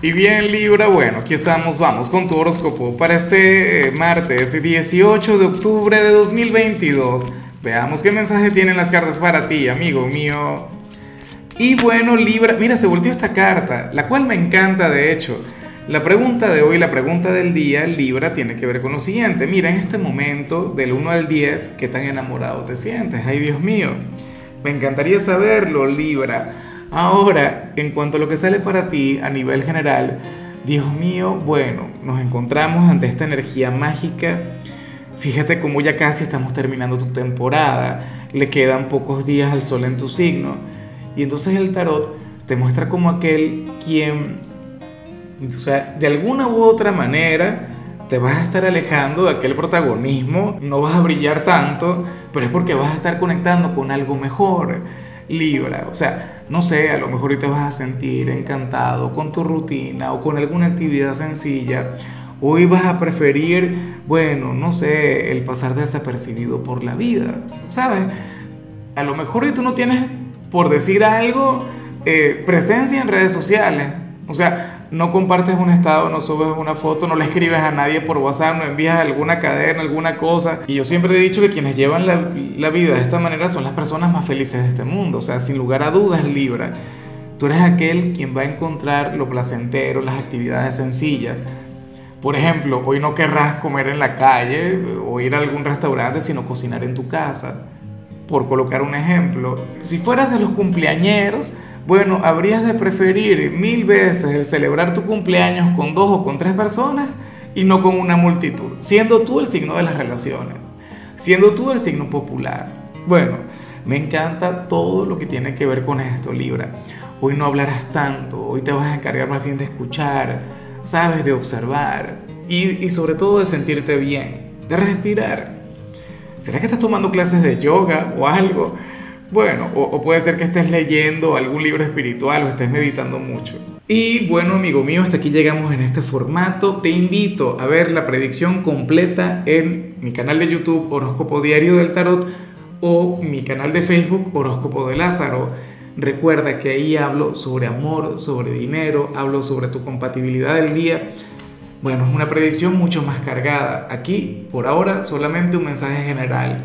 Y bien Libra, bueno, aquí estamos, vamos con tu horóscopo para este eh, martes 18 de octubre de 2022. Veamos qué mensaje tienen las cartas para ti, amigo mío. Y bueno Libra, mira, se volteó esta carta, la cual me encanta de hecho. La pregunta de hoy, la pregunta del día, Libra, tiene que ver con lo siguiente. Mira, en este momento, del 1 al 10, ¿qué tan enamorado te sientes? Ay, Dios mío. Me encantaría saberlo, Libra. Ahora, en cuanto a lo que sale para ti a nivel general, Dios mío, bueno, nos encontramos ante esta energía mágica. Fíjate cómo ya casi estamos terminando tu temporada, le quedan pocos días al sol en tu signo. Y entonces el tarot te muestra como aquel quien, o sea, de alguna u otra manera, te vas a estar alejando de aquel protagonismo, no vas a brillar tanto, pero es porque vas a estar conectando con algo mejor Libra. O sea, no sé, a lo mejor hoy te vas a sentir encantado con tu rutina o con alguna actividad sencilla. Hoy vas a preferir, bueno, no sé, el pasar desapercibido por la vida. ¿Sabes? A lo mejor hoy tú no tienes, por decir algo, eh, presencia en redes sociales. O sea, no compartes un estado, no subes una foto, no le escribes a nadie por WhatsApp, no envías alguna cadena, alguna cosa. Y yo siempre he dicho que quienes llevan la, vida de esta manera son las personas más felices de este mundo. O sea, sin lugar a dudas, Libra. Tú eres aquel quien va a encontrar lo placentero, las actividades sencillas. Por ejemplo, hoy no querrás comer en la calle o ir a algún restaurante, sino cocinar en tu casa. Por colocar un ejemplo. Si fueras de los cumpleañeros, bueno, habrías de preferir mil veces el celebrar tu cumpleaños con dos o con tres personas y no con una multitud, siendo tú el signo de las relaciones, siendo tú el signo popular. Bueno, me encanta todo lo que tiene que ver con esto, Libra. Hoy no hablarás tanto, hoy te vas a encargar más bien de escuchar, sabes, de observar y, y sobre todo de sentirte bien, de respirar. ¿Será que estás tomando clases de yoga o algo? Bueno, o, puede ser que estés leyendo algún libro espiritual o estés meditando mucho. Y bueno, amigo mío, hasta aquí llegamos en este formato. Te invito a ver la predicción completa en mi canal de YouTube Horóscopo Diario del Tarot o mi canal de Facebook Horóscopo de Lázaro. Recuerda que ahí hablo sobre amor, sobre dinero, hablo sobre tu compatibilidad del día. Bueno, es una predicción mucho más cargada. Aquí, por ahora, solamente un mensaje general